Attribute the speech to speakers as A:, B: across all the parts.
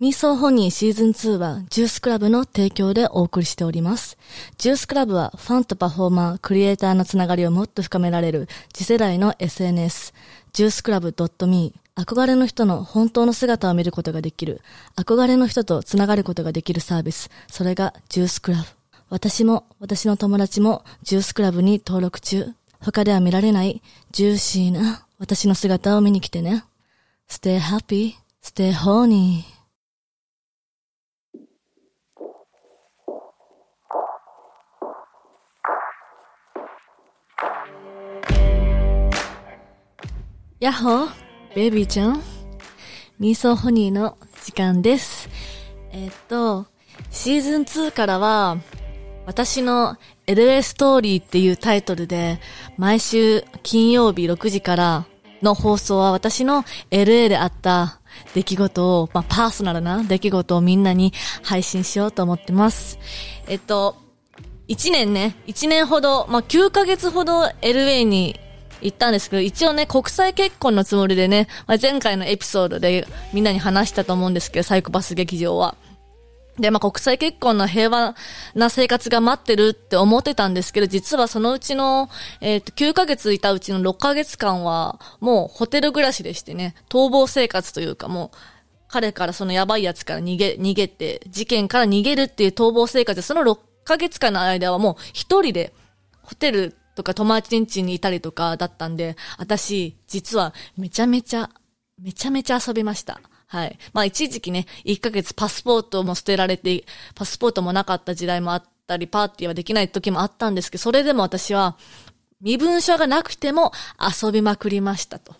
A: ミーソーホニーシーズン2はジュースクラブの提供でお送りしております。ジュースクラブはファンとパフォーマー、クリエイターのつながりをもっと深められる次世代の SNS、ジュースクラブ .me 憧れの人の本当の姿を見ることができる、憧れの人とつながることができるサービス、それがジュースクラブ。私も私の友達もジュースクラブに登録中。他では見られないジューシーな私の姿を見に来てね。Stay happy, stay horny. やっほー、ベイビーちゃん。ミーソーホニーの時間です。えっと、シーズン2からは、私の LA ストーリーっていうタイトルで、毎週金曜日6時からの放送は私の LA であった出来事を、まあ、パーソナルな出来事をみんなに配信しようと思ってます。えっと、1年ね、1年ほど、まあ、9ヶ月ほど LA に言ったんですけど、一応ね、国際結婚のつもりでね、まあ、前回のエピソードでみんなに話したと思うんですけど、サイコパス劇場は。で、まあ、国際結婚の平和な生活が待ってるって思ってたんですけど、実はそのうちの、えっ、ー、と、9ヶ月いたうちの6ヶ月間は、もうホテル暮らしでしてね、逃亡生活というかもう、彼からそのやばいやつから逃げ、逃げて、事件から逃げるっていう逃亡生活で、その6ヶ月間の間はもう一人で、ホテルとか友達ん家にいたりとかだったんで、私、実はめちゃめちゃ、めちゃめちゃ遊びました。はい。まあ一時期ね、1ヶ月パスポートも捨てられて、パスポートもなかった時代もあったり、パーティーはできない時もあったんですけど、それでも私は、身分証がなくても遊びまくりましたと。っ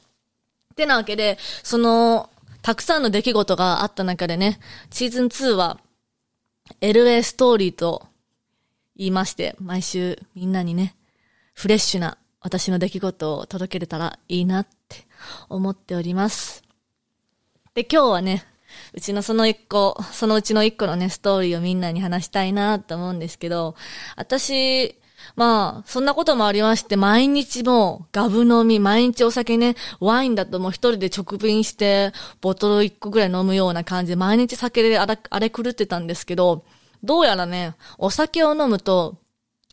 A: てなわけで、その、たくさんの出来事があった中でね、シーズン2は、LA ストーリーと言いまして、毎週みんなにね、フレッシュな私の出来事を届けれたらいいなって思っております。で、今日はね、うちのその一個、そのうちの一個のね、ストーリーをみんなに話したいなと思うんですけど、私、まあ、そんなこともありまして、毎日もうガブ飲み、毎日お酒ね、ワインだともう一人で直瓶して、ボトル一個ぐらい飲むような感じで、毎日酒であれ、あれ狂ってたんですけど、どうやらね、お酒を飲むと、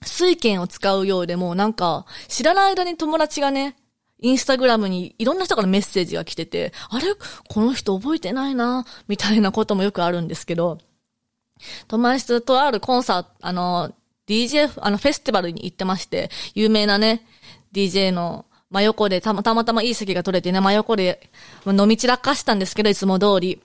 A: 水券を使うようでも、なんか、知らない間に友達がね、インスタグラムにいろんな人からメッセージが来てて、あれ？この人覚えてないなみたいなこともよくあるんですけど、友達とあるコンサート、あの、DJ、あの、フェスティバルに行ってまして、有名なね、DJ の真横でたまたまいい席が取れてね、真横で飲み散らかしたんですけど、いつも通り。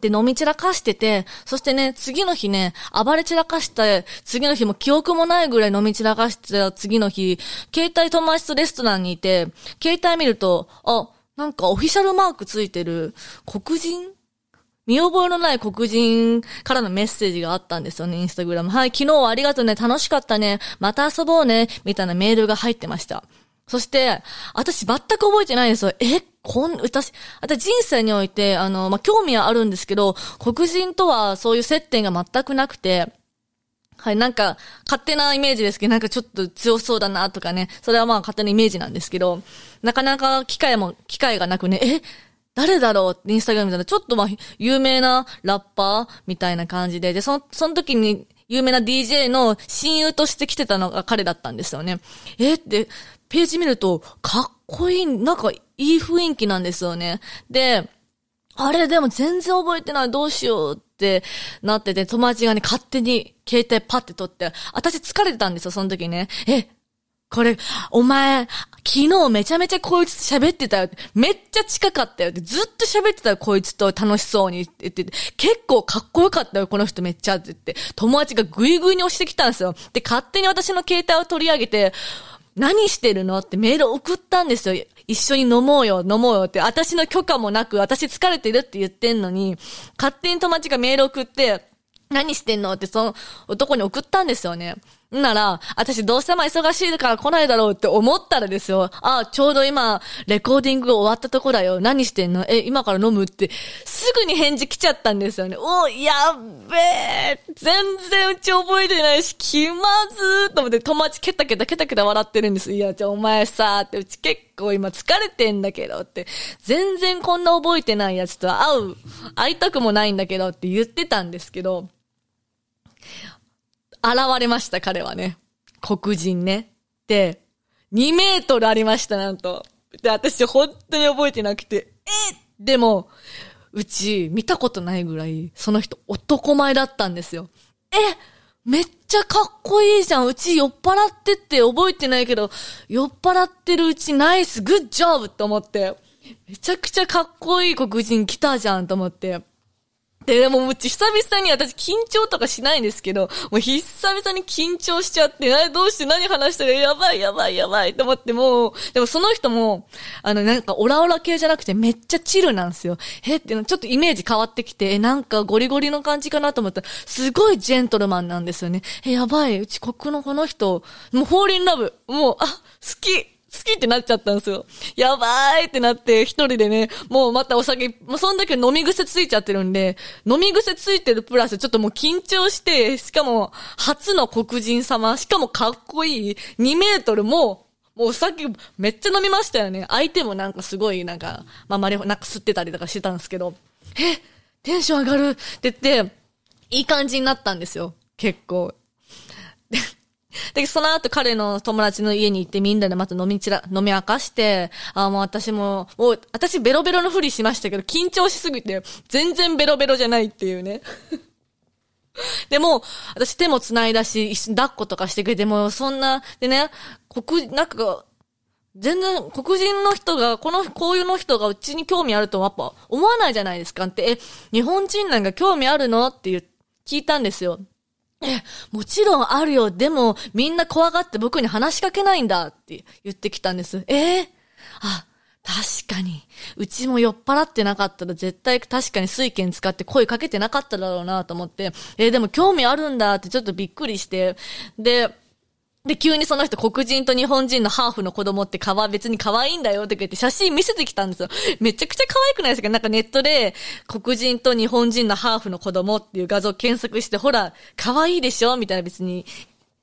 A: で、飲み散らかしてて、そしてね、次の日ね、暴れ散らかして、次の日も記憶もないぐらい飲み散らかしてた次の日、携帯友達とレストランにいて、携帯見ると、あ、なんかオフィシャルマークついてる黒人？見覚えのない黒人からのメッセージがあったんですよね、インスタグラム。はい、昨日はありがとうね、楽しかったね、また遊ぼうね、みたいなメールが入ってました。そして、私全く覚えてないんですよ。え、こん、私、私人生において、あの、まあ、興味はあるんですけど、黒人とはそういう接点が全くなくて、はい、なんか、勝手なイメージですけど、なんかちょっと強そうだなとかね、それはまあ勝手なイメージなんですけど、なかなか機会も、機会がなくね、え、誰だろうってインスタグラムみたい、ちょっとまあ、有名なラッパーみたいな感じで、で、その、その時に、有名な DJ の親友として来てたのが彼だったんですよね。えって、ページ見ると、かっこいい、なんかいい雰囲気なんですよね。で、あれでも全然覚えてない、どうしようってなってて、友達がね、勝手に携帯パッて取って、私疲れてたんですよ、その時ね。え、これ、お前、昨日めちゃめちゃこいつ喋ってたよ。めっちゃ近かったよって。ずっと喋ってたよ、こいつと楽しそうにって言ってて。結構かっこよかったよ、この人めっちゃって言って。友達がグイグイに押してきたんですよ。で、勝手に私の携帯を取り上げて、何してるのってメール送ったんですよ。一緒に飲もうよ、飲もうよって、私の許可もなく、私疲れてるって言ってんのに、勝手に友達がメール送って、何してんのってその男に送ったんですよね。なら、私どうせま忙しいから来ないだろうって思ったらですよ。あ、ちょうど今、レコーディング終わったとこだよ。何してんの？え、今から飲むって、すぐに返事来ちゃったんですよね。おやっべえ。全然うち覚えてないし、気まずーと思って友達ケタケタケタケタ笑ってるんです。いや、じゃあお前さー、ってうち結構今疲れてんだけどって。全然こんな覚えてないやつと会う、会いたくもないんだけどって言ってたんですけど、現れました、彼はね。黒人ね。で、2メートルありました、なんと。で、私本当に覚えてなくて、えでも、うち見たことないぐらい、その人男前だったんですよ。えめっちゃかっこいいじゃん。うち酔っ払ってって覚えてないけど、酔っ払ってるうちナイス、グッジョブと思って、めちゃくちゃかっこいい黒人来たじゃんと思って。で、でも、うち久々に私緊張とかしないんですけど、もう久々に緊張しちゃって、あれどうして何話したらやばいやばいやばい。と思ってもうでもその人も、あの、なんかオラオラ系じゃなくてめっちゃチルなんですよ。えっての、ちょっとイメージ変わってきて、え、なんかゴリゴリの感じかなと思ったら、すごいジェントルマンなんですよね。え、やばい、うち国のこの人、もうフォーリンラブ、もう、あ、好き。好きってなっちゃったんですよ。やばいってなって、一人でね、もうまたお酒、もうそんだけ飲み癖ついちゃってるんで、飲み癖ついてるプラス、ちょっともう緊張して、しかも、初の黒人様、しかもかっこいい、2メートルも、もうお酒めっちゃ飲みましたよね。相手もなんかすごいなんか、まあ、まり、なんか吸ってたりとかしてたんですけど、えテンション上がるって言って、いい感じになったんですよ。結構。で、その後彼の友達の家に行ってみんなでまた飲みちら、飲み明かして、あ、もう私も、もう、私ベロベロのふりしましたけど、緊張しすぎて、全然ベロベロじゃないっていうね。でも、私手も繋いだし、一緒に抱っことかしてくれて、もそんな、でね、黒、なんか、全然、黒人の人が、この、こういうの人がうちに興味あるとやっぱ思わないじゃないですかって、え、日本人なんか興味あるの？って言う、聞いたんですよ。え、もちろんあるよ。でも、みんな怖がって僕に話しかけないんだって言ってきたんです。えー、あ、確かに。うちも酔っ払ってなかったら絶対確かに水券使って声かけてなかっただろうなと思って、えー、でも興味あるんだってちょっとびっくりして、で、で、急にその人黒人と日本人のハーフの子供ってかわ、別に可愛いんだよって言って写真見せてきたんですよ。めちゃくちゃ可愛くないですか？なんかネットで黒人と日本人のハーフの子供っていう画像検索して、ほら、可愛いでしょ？みたいな別に、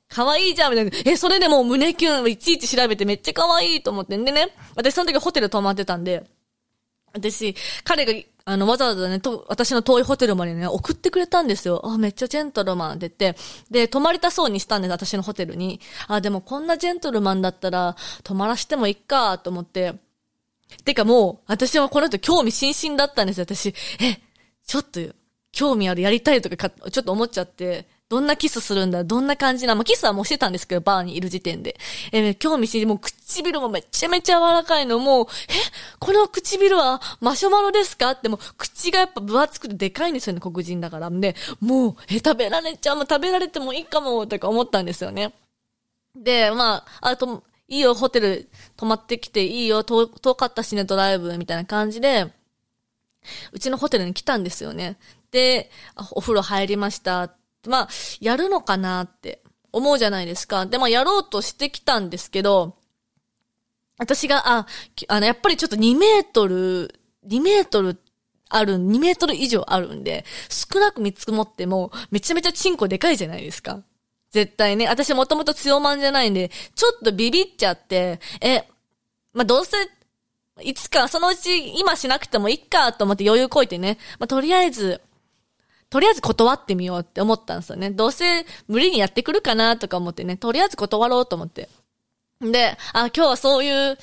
A: 可愛いじゃんみたいな。え、それでもう胸キュンいちいち調べてめっちゃ可愛いと思ってんでね。私その時ホテル泊まってたんで、私、彼があの、わざわざね、と、私の遠いホテルまでね、送ってくれたんですよ。あ、めっちゃジェントルマンって言って、で、泊まりたそうにしたんです、私のホテルに。あ、でもこんなジェントルマンだったら、泊まらしてもいっか、と思って。てかもう、私はこの人興味津々だったんですよ、私。え、ちょっと、興味ある、やりたいとかちょっと思っちゃって、どんなキスするんだどんな感じなまあ、キスはもうしてたんですけど、バーにいる時点で。えー、興味し、もう唇もめちゃめちゃ柔らかいの、もう、え、この唇はマシュマロですか？ってもう、口がやっぱ分厚くてでかいんですよね、黒人だから。で、もう、え、食べられちゃう、もう食べられてもいいかも、とか思ったんですよね。で、まあ、あと、いいよ、ホテル泊まってきていいよ、遠かったしね、ドライブ、みたいな感じで、うちのホテルに来たんですよね。で、お風呂入りました。まあ、やるのかなって思うじゃないですか。で、まあ、やろうとしてきたんですけど、私が、あ、あの、やっぱりちょっと2メートル、2メートルある、2メートル以上あるんで、少なく見積もっても、めちゃめちゃチンコでかいじゃないですか。絶対ね。私もともと強まんじゃないんで、ちょっとビビっちゃって、え、まあ、どうせ、いつか、そのうち今しなくてもいいかと思って余裕こいてね。まあ、とりあえず、とりあえず断ってみようって思ったんですよね。どうせ無理にやってくるかなとか思ってね、とりあえず断ろうと思って。で、あ、今日はそういう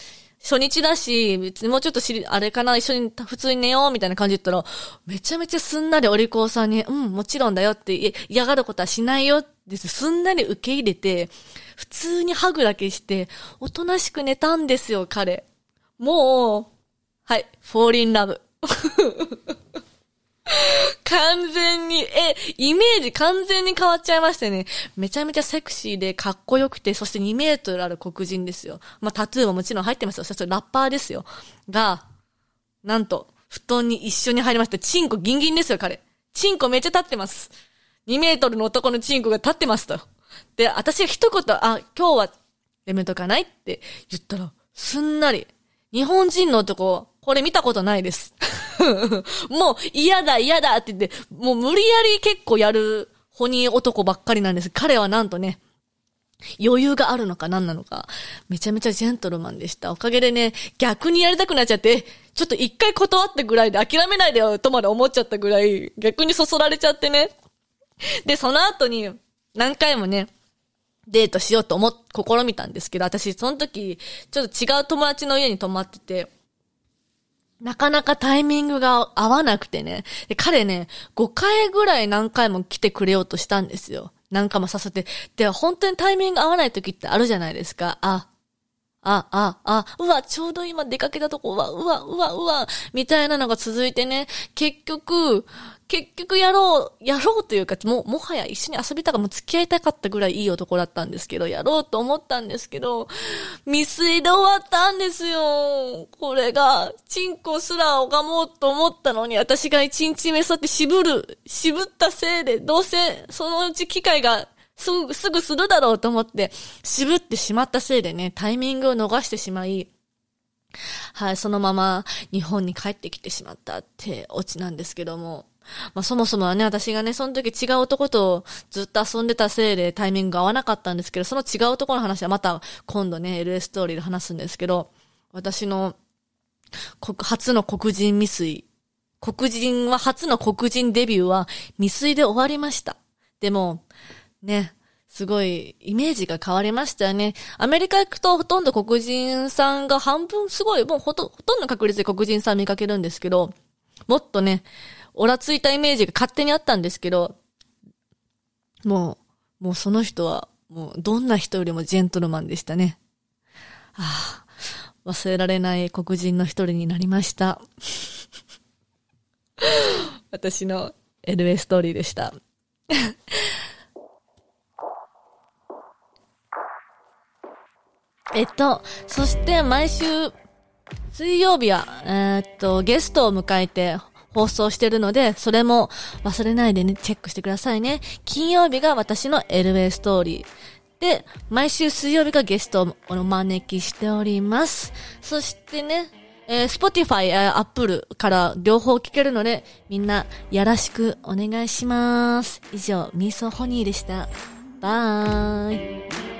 A: 初日だし、別にもうちょっと知り、あれかな、一緒に普通に寝ようみたいな感じで言ったら、めちゃめちゃすんなりお利口さんに、うん、もちろんだよって嫌がることはしないよってすんなり受け入れて、普通にハグだけして、おとなしく寝たんですよ、彼。もう、はい、フォーリンラブ。完全に、え、イメージ完全に変わっちゃいましたね。めちゃめちゃセクシーでかっこよくて、そして2メートルある黒人ですよ。まあ、タトゥーももちろん入ってますよ。そしてラッパーですよ。が、なんと、布団に一緒に入りました。チンコギンギンですよ、彼。チンコめっちゃ立ってます。2メートルの男のチンコが立ってますと。で、私が一言、あ、今日はやめとかないって言ったら、すんなり、日本人の男、これ見たことないです。もう嫌だ嫌だって言って、もう無理やり結構やるホニー男ばっかりなんです。彼はなんとね、余裕があるのか何なのか、めちゃめちゃジェントルマンでした。おかげでね、逆にやりたくなっちゃって、ちょっと一回断ってぐらいで諦めないでよとまで思っちゃったぐらい、逆にそそられちゃってね。で、その後に、何回もね、デートしようと思っ、試みたんですけど、私、その時、ちょっと違う友達の家に泊まってて、なかなかタイミングが合わなくてね。で彼ね、5回ぐらい何回も来てくれようとしたんですよ。何回もさせて。で、本当にタイミング合わない時ってあるじゃないですか。あ、あ、あ、あ、うわ、ちょうど今出かけたとこ、うわ、うわ、うわ、うわ、みたいなのが続いてね、結局、結局やろう、やろうというか、も、もはや一緒に遊びたか、もう付き合いたかったぐらいいい男だったんですけど、やろうと思ったんですけど、未遂で終わったんですよ。これが、チンコすら拝もうと思ったのに、私が一日目そって渋る、渋ったせいで、どうせ、そのうち機会がすぐ、すぐするだろうと思って、渋ってしまったせいでね、タイミングを逃してしまい、はい、そのまま日本に帰ってきてしまったってオチなんですけども、まあそもそもはね、私がね、その時違う男とずっと遊んでたせいでタイミングが合わなかったんですけど、その違う男の話はまた今度ね、LA ストーリーで話すんですけど、私の初の黒人未遂。黒人は初の黒人デビューは未遂で終わりました。でも、ね、すごいイメージが変わりましたよね。アメリカ行くとほとんど黒人さんが半分すごい、もうほと、ほとんど確率で黒人さん見かけるんですけど、もっとね、オラついたイメージが勝手にあったんですけど、もう、もうその人は、もうどんな人よりもジェントルマンでしたね。ああ、忘れられない黒人の一人になりました。私の LA ストーリーでした。えっと、そして毎週、水曜日は、えー、っと、ゲストを迎えて放送してるので、それも忘れないでね、チェックしてくださいね。金曜日が私の LA ストーリー。で、毎週水曜日がゲストをお招きしております。そしてね、えー、Spotify、Apple から両方聞けるので、みんな、よろしくお願いします。以上、ミーソホニーでした。バーイ。